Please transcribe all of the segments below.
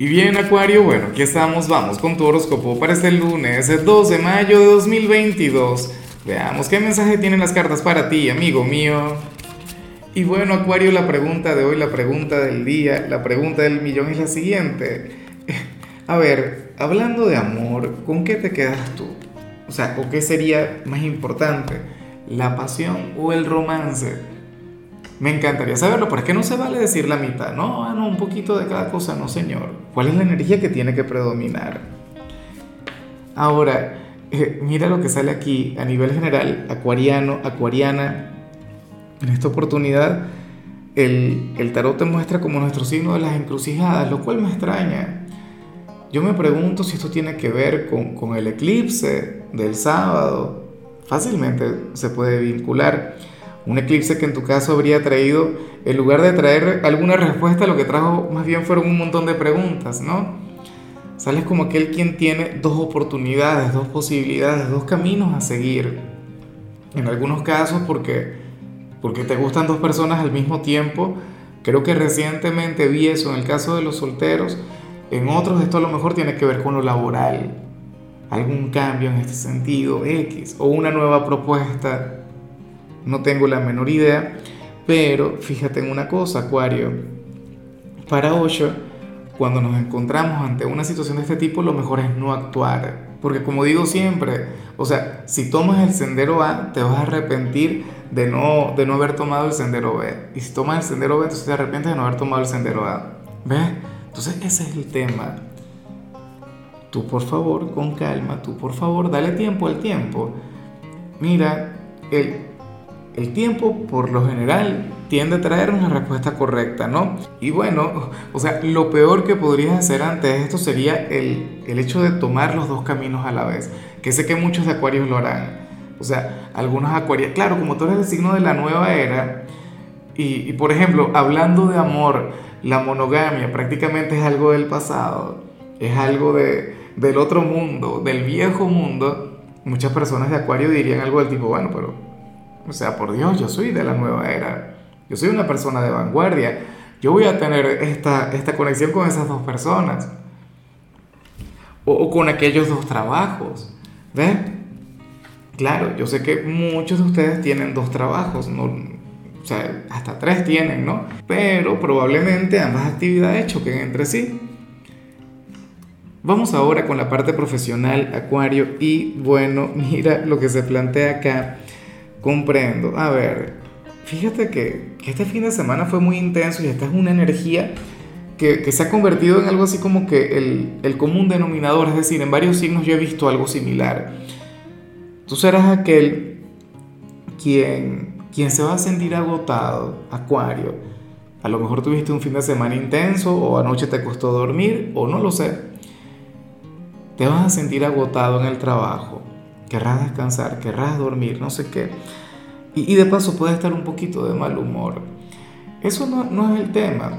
Y bien, Acuario, bueno, aquí estamos, vamos con tu horóscopo para este lunes, el 2 de mayo de 2022. Veamos qué mensaje tienen las cartas para ti, amigo mío. Y bueno, Acuario, la pregunta de hoy, la pregunta del día, la pregunta del millón es la siguiente. A ver, hablando de amor, ¿con qué te quedas tú? O sea, ¿o qué sería más importante? ¿La pasión o el romance? Me encantaría saberlo, pero es que no se vale decir la mitad. No, ah, no, un poquito de cada cosa, no, señor. ¿Cuál es la energía que tiene que predominar? Ahora, eh, mira lo que sale aquí a nivel general, acuariano, acuariana. En esta oportunidad, el, el tarot te muestra como nuestro signo de las encrucijadas, lo cual me extraña. Yo me pregunto si esto tiene que ver con, con el eclipse del sábado. Fácilmente se puede vincular. Un eclipse que en tu caso habría traído, en lugar de traer alguna respuesta, lo que trajo más bien fueron un montón de preguntas, ¿no? Sales como aquel quien tiene dos oportunidades, dos posibilidades, dos caminos a seguir. En algunos casos porque, porque te gustan dos personas al mismo tiempo. Creo que recientemente vi eso en el caso de los solteros. En otros esto a lo mejor tiene que ver con lo laboral. Algún cambio en este sentido, X, o una nueva propuesta no tengo la menor idea, pero fíjate en una cosa, Acuario. Para Osho, cuando nos encontramos ante una situación de este tipo, lo mejor es no actuar. Porque como digo siempre, o sea, si tomas el sendero A, te vas a arrepentir de no, de no haber tomado el sendero B. Y si tomas el sendero B, entonces te arrepientes de no haber tomado el sendero A. ¿Ves? Entonces ese es el tema. Tú por favor, con calma, tú por favor, dale tiempo al tiempo. Mira, el, el tiempo, por lo general, tiende a traer una respuesta correcta, ¿no? Y bueno, o sea, lo peor que podrías hacer ante esto sería el, hecho de tomar los dos caminos a la vez, que sé que muchos de acuarios lo harán. O sea, algunos acuarios, claro, como tú eres el signo de la nueva era, y, por ejemplo, hablando de amor, la monogamia prácticamente es algo del pasado, es algo de, del otro mundo, del viejo mundo. Muchas personas de acuario dirían algo del tipo, bueno, pero o sea, por Dios, yo soy de la nueva era. Yo soy una persona de vanguardia. Yo voy a tener esta, esta conexión con esas dos personas. O, con aquellos dos trabajos. ¿Ves? Claro, yo sé que muchos de ustedes tienen dos trabajos. No, o sea, hasta tres tienen, ¿no? Pero probablemente ambas actividades choquen entre sí. Vamos ahora con la parte profesional, Acuario, y bueno, mira lo que se plantea acá. Comprendo. A ver, fíjate que, este fin de semana fue muy intenso y esta es una energía que, se ha convertido en algo así como que el, común denominador, es decir, en varios signos yo he visto algo similar. Tú serás aquel quien, quien se va a sentir agotado, Acuario. A lo mejor tuviste un fin de semana intenso o anoche te costó dormir o no lo sé. Te vas a sentir agotado en el trabajo querrás descansar, querrás dormir, no sé qué. Y, de paso puedes estar un poquito de mal humor. Eso no, no es el tema.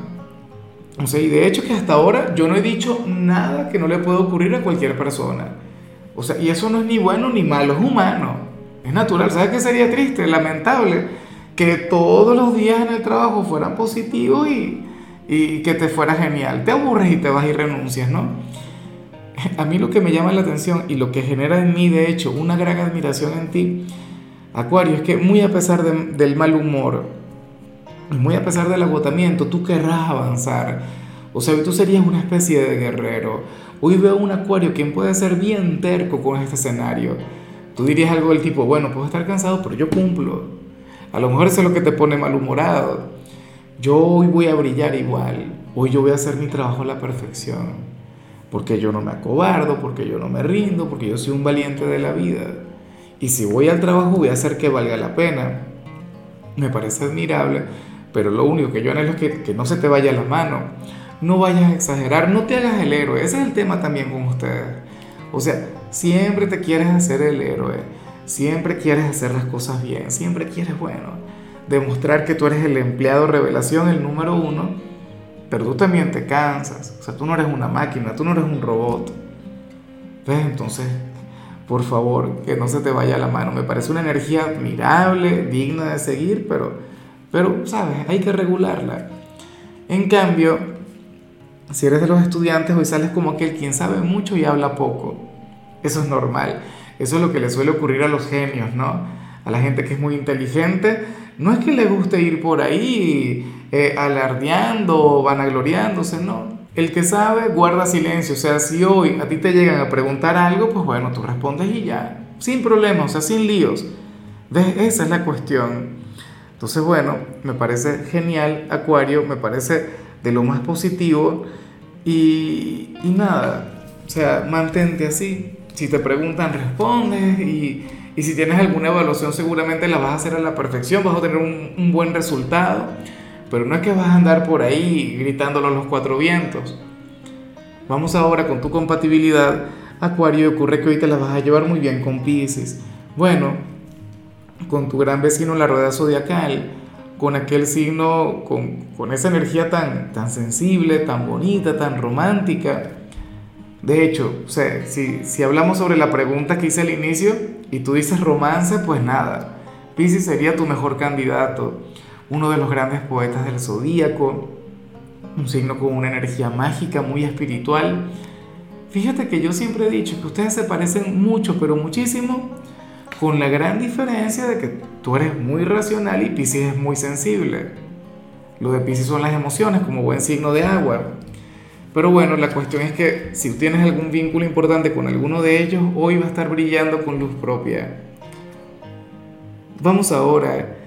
O sea, y de hecho que hasta ahora yo no he dicho nada que no le pueda ocurrir a cualquier persona. O sea, y eso no es ni bueno ni malo, es humano. Es natural. ¿Sabes qué sería triste, lamentable? Que todos los días en el trabajo fueran positivos y, y que te fuera genial. Te aburres y te vas y renuncias, ¿no? A mí lo que me llama la atención y lo que genera en mí, de hecho, una gran admiración en ti, Acuario, es que muy a pesar del mal humor, muy a pesar del agotamiento, tú querrás avanzar. O sea, tú serías una especie de guerrero. Hoy veo un Acuario quien puede ser bien terco con este escenario. Tú dirías algo del tipo, bueno, puedo estar cansado, pero yo cumplo. A lo mejor eso es lo que te pone malhumorado. Yo hoy voy a brillar igual. Hoy yo voy a hacer mi trabajo a la perfección porque yo no me acobardo, porque yo no me rindo, porque yo soy un valiente de la vida. Y si voy al trabajo voy a hacer que valga la pena. Me parece admirable, pero lo único que yo anhelo es que, que no se te vaya la mano. No vayas a exagerar, no te hagas el héroe. Ese es el tema también con ustedes. O sea, siempre te quieres hacer el héroe, siempre quieres hacer las cosas bien, siempre quieres, bueno, demostrar que tú eres el empleado revelación, el número uno pero tú también te cansas. O sea, tú no eres una máquina, tú no eres un robot. ¿Ves? Entonces, por favor, que no se te vaya la mano. Me parece una energía admirable, digna de seguir, pero, pero, ¿sabes? Hay que regularla. En cambio, Si eres de los estudiantes, hoy sales como aquel quien sabe mucho y habla poco. Eso es normal. Eso es lo que le suele ocurrir a los genios, ¿no? A la gente que es muy inteligente. No es que le guste ir por ahí eh, alardeando vanagloriándose, no. El que sabe guarda silencio. O sea, si hoy a ti te llegan a preguntar algo, pues bueno, tú respondes y ya. Sin problemas, o sea, sin líos. Esa es la cuestión. Entonces, bueno, me parece genial, Acuario, me parece de lo más positivo y, y nada, o sea, mantente así. Si te preguntan, respondes y, y, si tienes alguna evaluación seguramente la vas a hacer a la perfección, vas a tener un, un buen resultado, pero no es que vas a andar por ahí gritándolo a los cuatro vientos. Vamos ahora con tu compatibilidad, Acuario, ocurre que hoy te la vas a llevar muy bien con Pisces. Bueno, con tu gran vecino la rueda zodiacal, con aquel signo, con, con esa energía tan, tan sensible, tan bonita, tan romántica. De hecho, o sea, si, si hablamos sobre la pregunta que hice al inicio y tú dices romance, pues nada, Pisces sería tu mejor candidato, uno de los grandes poetas del zodíaco, un signo con una energía mágica, muy espiritual. Fíjate que yo siempre he dicho que ustedes se parecen mucho, pero muchísimo con la gran diferencia de que tú eres muy racional y Pisces es muy sensible. Lo de Pisces son las emociones como buen signo de agua. Pero bueno, la cuestión es que si tienes algún vínculo importante con alguno de ellos, hoy va a estar brillando con luz propia. Vamos ahora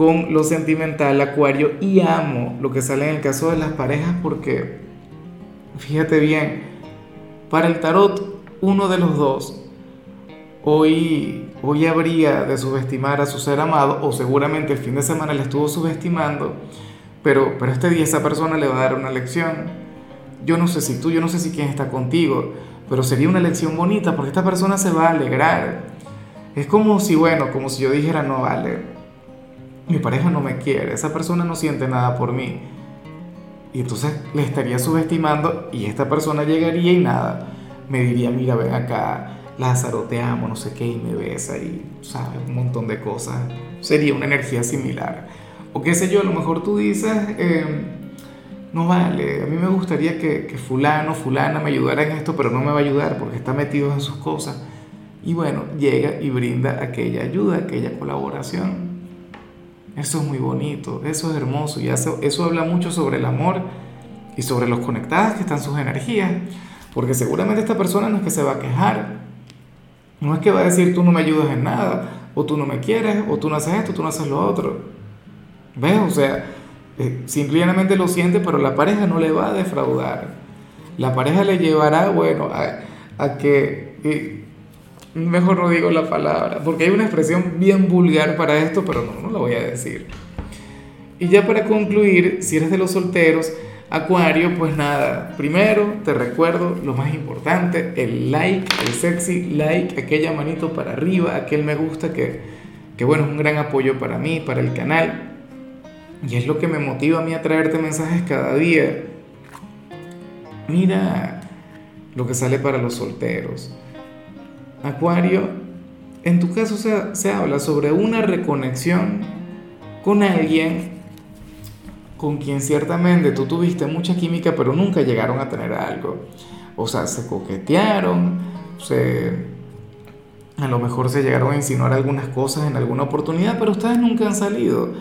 con lo sentimental, Acuario, y amo lo que sale en el caso de las parejas porque, fíjate bien, para el tarot, uno de los dos hoy, hoy habría de subestimar a su ser amado, o seguramente el fin de semana le estuvo subestimando, pero, pero este día esa persona le va a dar una lección. Yo no sé si tú, yo no sé si quién está contigo, pero sería una lección bonita porque esta persona se va a alegrar. Es como si, bueno, como si yo dijera, no vale, mi pareja no me quiere, esa persona no siente nada por mí. Y entonces le estaría subestimando y esta persona llegaría y nada, me diría, mira, ven acá, Lázaro, te amo, no sé qué, y me besa y, ¿sabes? Un montón de cosas. Sería una energía similar. O qué sé yo, a lo mejor tú dices, eh, no vale, a mí me gustaría que, que fulano, fulana me ayudara en esto, pero no me va a ayudar porque está metido en sus cosas. Y bueno, llega y brinda aquella ayuda, aquella colaboración. Eso es muy bonito, eso es hermoso y eso, eso habla mucho sobre el amor y sobre los conectadas que están sus energías, porque seguramente esta persona no es que se va a quejar, no es que va a decir tú no me ayudas en nada, o tú no me quieres, o tú no haces esto, tú no haces lo otro. ¿Ves? O sea, eh, simplemente lo siente, pero la pareja no le va a defraudar. La pareja le llevará, bueno, a, a que... Mejor no digo la palabra, porque hay una expresión bien vulgar para esto, pero no, no la voy a decir. Y ya para concluir, si eres de los solteros, Acuario, pues nada, primero te recuerdo lo más importante, el like, el sexy like, aquella manito para arriba, aquel me gusta que, que bueno, es un gran apoyo para mí, para el canal. Y es lo que me motiva a mí a traerte mensajes cada día. Mira lo que sale para los solteros. Acuario, en tu caso se, se habla sobre una reconexión con alguien con quien ciertamente tú tuviste mucha química, pero nunca llegaron a tener algo. O sea, se coquetearon, se, a lo mejor se llegaron a insinuar algunas cosas en alguna oportunidad, pero ustedes nunca han salido.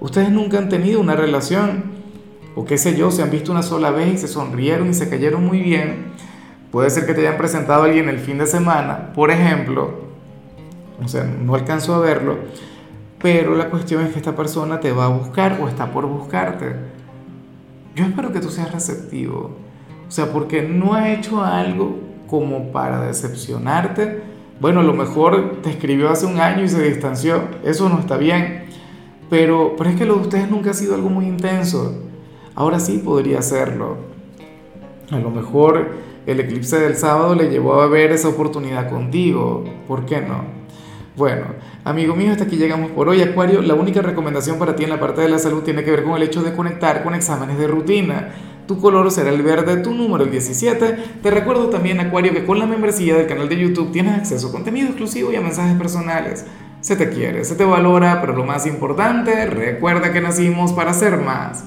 Ustedes nunca han tenido una relación. O qué sé yo, se han visto una sola vez y se sonrieron y se cayeron muy bien. Puede ser que te hayan presentado a alguien el fin de semana, por ejemplo. O sea, no alcanzo a verlo pero la cuestión es que esta persona te va a buscar o está por buscarte. Yo espero que tú seas receptivo. O sea, porque no ha hecho algo como para decepcionarte. Bueno, a lo mejor te escribió hace un año y se distanció. Eso no está bien. Pero, pero es que lo de ustedes nunca ha sido algo muy intenso. Ahora sí podría serlo. A lo mejor el eclipse del sábado le llevó a ver esa oportunidad contigo. ¿Por qué no? Bueno, amigo mío, hasta aquí llegamos por hoy. Acuario, la única recomendación para ti en la parte de la salud tiene que ver con el hecho de conectar con exámenes de rutina. Tu color será el verde, tu número el 17. Te recuerdo también, Acuario, que con la membresía del canal de YouTube tienes acceso a contenido exclusivo y a mensajes personales. Se te quiere, se te valora, pero lo más importante, recuerda que nacimos para ser más.